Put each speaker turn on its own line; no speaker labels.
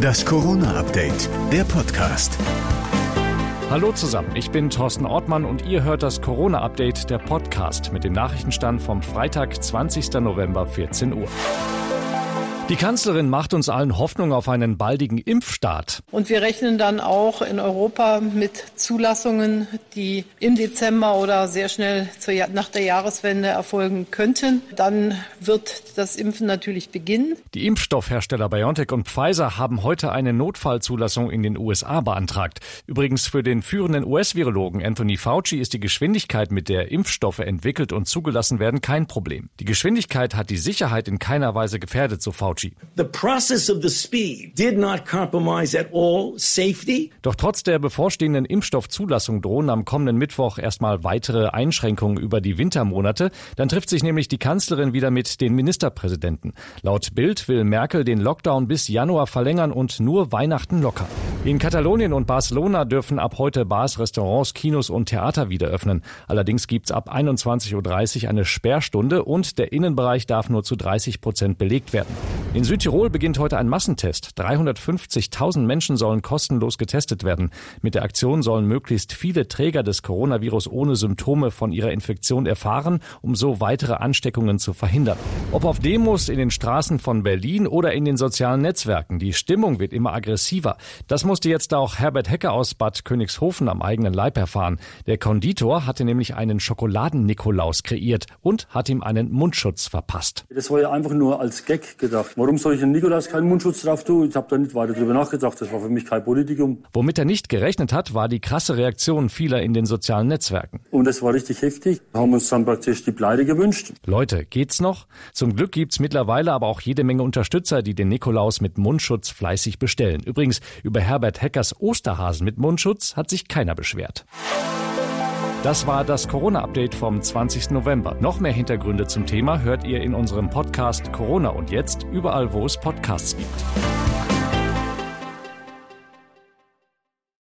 Das Corona-Update, der Podcast.
Hallo zusammen, ich bin Thorsten Ortmann und ihr hört das Corona-Update, der Podcast mit dem Nachrichtenstand vom Freitag, 20. November, 14 Uhr. Die Kanzlerin macht uns allen Hoffnung auf einen baldigen Impfstart.
Und wir rechnen dann auch in Europa mit Zulassungen, die im Dezember oder sehr schnell nach der Jahreswende erfolgen könnten. Dann wird das Impfen natürlich beginnen.
Die Impfstoffhersteller BioNTech und Pfizer haben heute eine Notfallzulassung in den USA beantragt. Übrigens für den führenden US-Virologen Anthony Fauci ist die Geschwindigkeit, mit der Impfstoffe entwickelt und zugelassen werden, kein Problem. Die Geschwindigkeit hat die Sicherheit in keiner Weise gefährdet, so Fauci. Fauci. The process of the speed did not compromise at all safety. Doch trotz der bevorstehenden Impfstoffzulassung drohen am kommenden Mittwoch erstmal weitere Einschränkungen über die Wintermonate. Dann trifft sich nämlich die Kanzlerin wieder mit den Ministerpräsidenten. Laut Bild will Merkel den Lockdown bis Januar verlängern und nur Weihnachten locker. In Katalonien und Barcelona dürfen ab heute Bars, Restaurants, Kinos und Theater wieder öffnen. Allerdings gibt's ab 21.30 Uhr eine Sperrstunde und der Innenbereich darf nur zu 30 Prozent belegt werden. In Südtirol beginnt heute ein Massentest. 350.000 Menschen sollen kostenlos getestet werden. Mit der Aktion sollen möglichst viele Träger des Coronavirus ohne Symptome von ihrer Infektion erfahren, um so weitere Ansteckungen zu verhindern. Ob auf Demos in den Straßen von Berlin oder in den sozialen Netzwerken, die Stimmung wird immer aggressiver. Das musste jetzt auch Herbert Hecker aus Bad Königshofen am eigenen Leib erfahren. Der Konditor hatte nämlich einen Schokoladen-Nikolaus kreiert und hat ihm einen Mundschutz verpasst.
Das war ja einfach nur als Gag gedacht. Warum soll ich den Nikolaus keinen Mundschutz drauf tun? Ich habe da nicht weiter drüber nachgedacht. Das war für mich kein Politikum.
Womit er nicht gerechnet hat, war die krasse Reaktion vieler in den sozialen Netzwerken.
Und es war richtig heftig. Haben uns dann praktisch die Pleite gewünscht.
Leute, geht's noch? Zum Glück gibt's mittlerweile aber auch jede Menge Unterstützer, die den Nikolaus mit Mundschutz fleißig bestellen. Übrigens, über Herbert Heckers Osterhasen mit Mundschutz hat sich keiner beschwert. Das war das Corona-Update vom 20. November. Noch mehr Hintergründe zum Thema hört ihr in unserem Podcast Corona und jetzt überall, wo es Podcasts gibt.